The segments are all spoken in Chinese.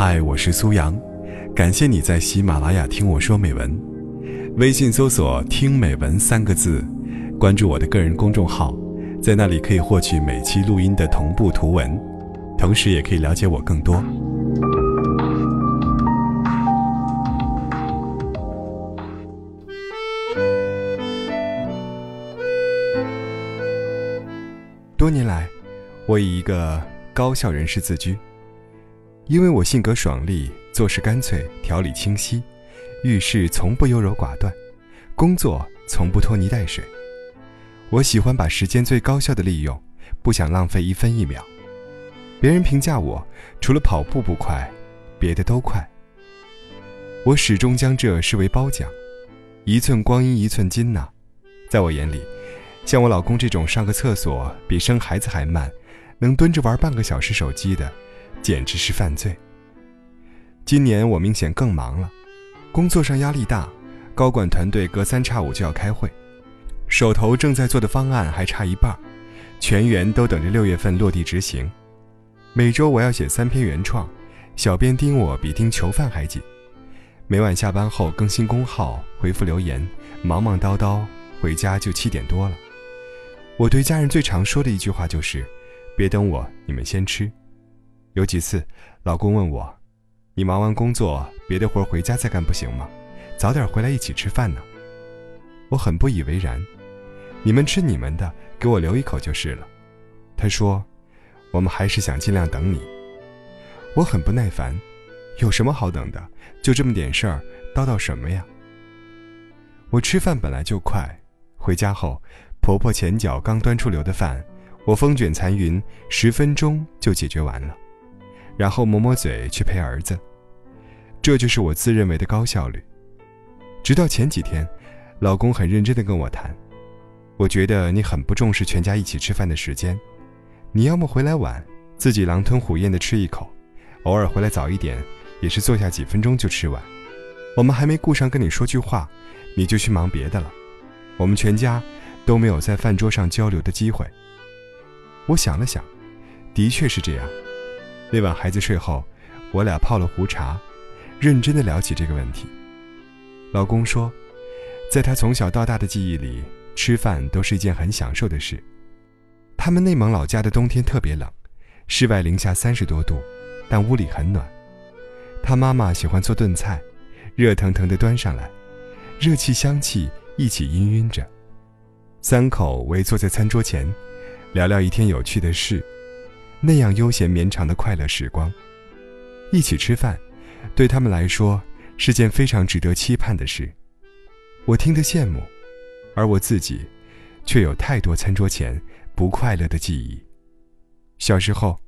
嗨，我是苏阳，感谢你在喜马拉雅听我说美文。微信搜索“听美文”三个字，关注我的个人公众号，在那里可以获取每期录音的同步图文，同时也可以了解我更多。多年来，我以一个高效人士自居，因为我性格爽利，做事干脆，条理清晰，遇事从不优柔寡断，工作从不拖泥带水。我喜欢把时间最高效的利用，不想浪费一分一秒。别人评价我，除了跑步不快，别的都快。我始终将这视为褒奖，一寸光阴一寸金呐，在我眼里。像我老公这种上个厕所比生孩子还慢，能蹲着玩半个小时手机的，简直是犯罪。今年我明显更忙了，工作上压力大，高管团队隔三差五就要开会，手头正在做的方案还差一半，全员都等着六月份落地执行。每周我要写三篇原创，小编盯我比盯囚犯还紧。每晚下班后更新公号，回复留言，忙忙叨叨，回家就七点多了。我对家人最常说的一句话就是：“别等我，你们先吃。”有几次，老公问我：“你忙完工作，别的活回家再干不行吗？早点回来一起吃饭呢。”我很不以为然：“你们吃你们的，给我留一口就是了。”他说：“我们还是想尽量等你。”我很不耐烦：“有什么好等的？就这么点事儿，叨叨什么呀？”我吃饭本来就快，回家后。婆婆前脚刚端出留的饭，我风卷残云，十分钟就解决完了，然后抹抹嘴去陪儿子。这就是我自认为的高效率。直到前几天，老公很认真地跟我谈，我觉得你很不重视全家一起吃饭的时间，你要么回来晚，自己狼吞虎咽地吃一口，偶尔回来早一点，也是坐下几分钟就吃完。我们还没顾上跟你说句话，你就去忙别的了。我们全家。都没有在饭桌上交流的机会。我想了想，的确是这样。那晚孩子睡后，我俩泡了壶茶，认真的聊起这个问题。老公说，在他从小到大的记忆里，吃饭都是一件很享受的事。他们内蒙老家的冬天特别冷，室外零下三十多度，但屋里很暖。他妈妈喜欢做炖菜，热腾腾的端上来，热气香气一起氤氲着。三口围坐在餐桌前，聊聊一天有趣的事，那样悠闲绵长的快乐时光。一起吃饭，对他们来说是件非常值得期盼的事。我听得羡慕，而我自己，却有太多餐桌前不快乐的记忆。小时候，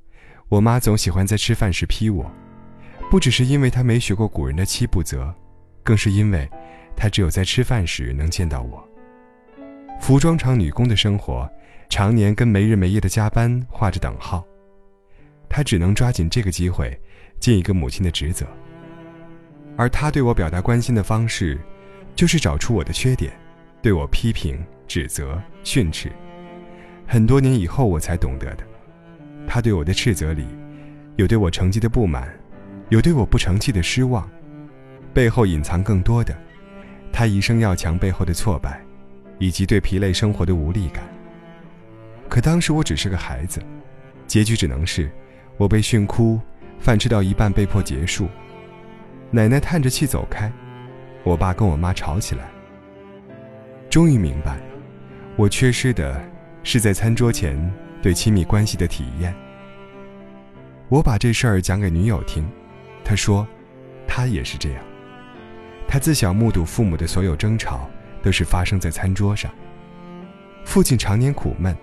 我妈总喜欢在吃饭时批我，不只是因为她没学过古人的七不责，更是因为，她只有在吃饭时能见到我。服装厂女工的生活，常年跟没日没夜的加班画着等号。他只能抓紧这个机会，尽一个母亲的职责。而他对我表达关心的方式，就是找出我的缺点，对我批评、指责、训斥。很多年以后，我才懂得的，他对我的斥责里，有对我成绩的不满，有对我不成器的失望，背后隐藏更多的，他一生要强背后的挫败。以及对疲累生活的无力感。可当时我只是个孩子，结局只能是我被训哭，饭吃到一半被迫结束，奶奶叹着气走开，我爸跟我妈吵起来。终于明白，我缺失的是在餐桌前对亲密关系的体验。我把这事儿讲给女友听，她说，她也是这样，她自小目睹父母的所有争吵。都是发生在餐桌上。父亲常年苦闷，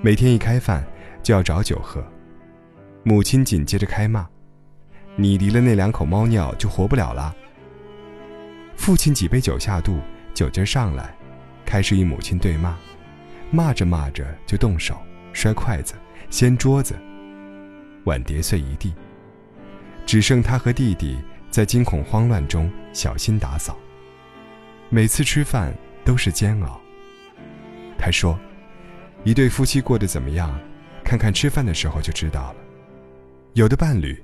每天一开饭就要找酒喝。母亲紧接着开骂：“你离了那两口猫尿就活不了了。”父亲几杯酒下肚，酒劲上来，开始与母亲对骂，骂着骂着就动手摔筷子、掀桌子，碗碟碎一地。只剩他和弟弟在惊恐慌乱中小心打扫。每次吃饭都是煎熬。他说：“一对夫妻过得怎么样，看看吃饭的时候就知道了。有的伴侣，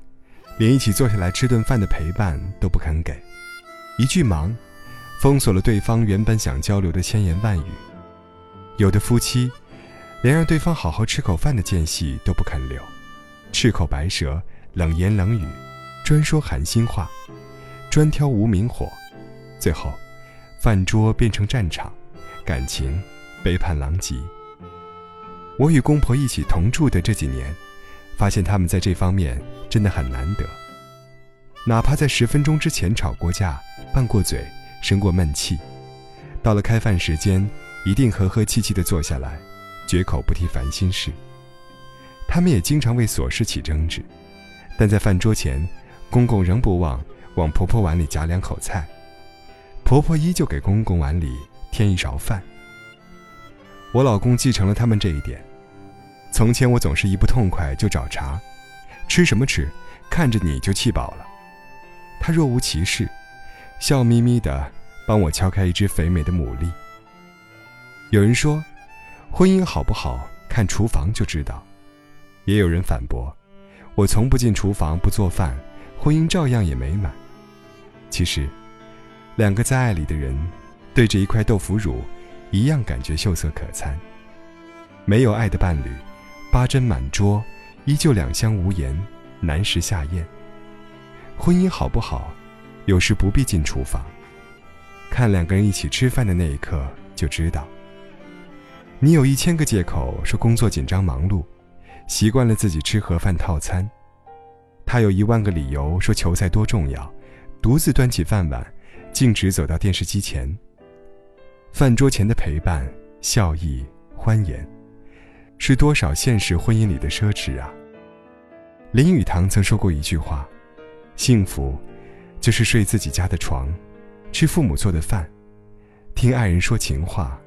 连一起坐下来吃顿饭的陪伴都不肯给，一句忙，封锁了对方原本想交流的千言万语。有的夫妻，连让对方好好吃口饭的间隙都不肯留，赤口白舌，冷言冷语，专说寒心话，专挑无名火，最后，饭桌变成战场，感情背叛狼藉。我与公婆一起同住的这几年，发现他们在这方面真的很难得。哪怕在十分钟之前吵过架、拌过嘴、生过闷气，到了开饭时间，一定和和气气地坐下来，绝口不提烦心事。他们也经常为琐事起争执，但在饭桌前，公公仍不忘往婆婆碗里夹两口菜，婆婆依旧给公公碗里添一勺饭。我老公继承了他们这一点。从前我总是一不痛快就找茬，吃什么吃，看着你就气饱了。他若无其事，笑眯眯地帮我敲开一只肥美的牡蛎。有人说，婚姻好不好看厨房就知道。也有人反驳，我从不进厨房不做饭，婚姻照样也美满。其实，两个在爱里的人，对着一块豆腐乳。一样感觉秀色可餐。没有爱的伴侣，八珍满桌，依旧两相无言，难食下咽。婚姻好不好，有时不必进厨房，看两个人一起吃饭的那一刻就知道。你有一千个借口说工作紧张忙碌，习惯了自己吃盒饭套餐；他有一万个理由说球赛多重要，独自端起饭碗，径直走到电视机前。饭桌前的陪伴、笑意、欢颜，是多少现实婚姻里的奢侈啊！林语堂曾说过一句话：“幸福，就是睡自己家的床，吃父母做的饭，听爱人说情话，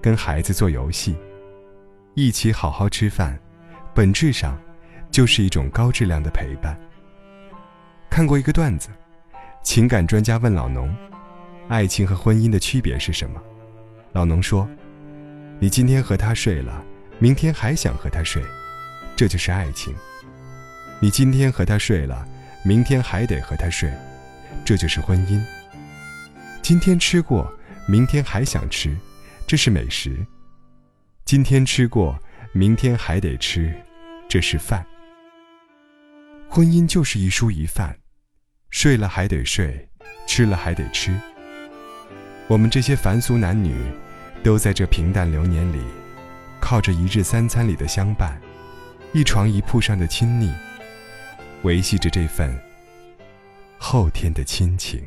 跟孩子做游戏，一起好好吃饭，本质上，就是一种高质量的陪伴。”看过一个段子，情感专家问老农：“爱情和婚姻的区别是什么？”老农说：“你今天和他睡了，明天还想和他睡，这就是爱情。你今天和他睡了，明天还得和他睡，这就是婚姻。今天吃过，明天还想吃，这是美食。今天吃过，明天还得吃，这是饭。婚姻就是一蔬一饭，睡了还得睡，吃了还得吃。”我们这些凡俗男女，都在这平淡流年里，靠着一日三餐里的相伴，一床一铺上的亲昵，维系着这份后天的亲情。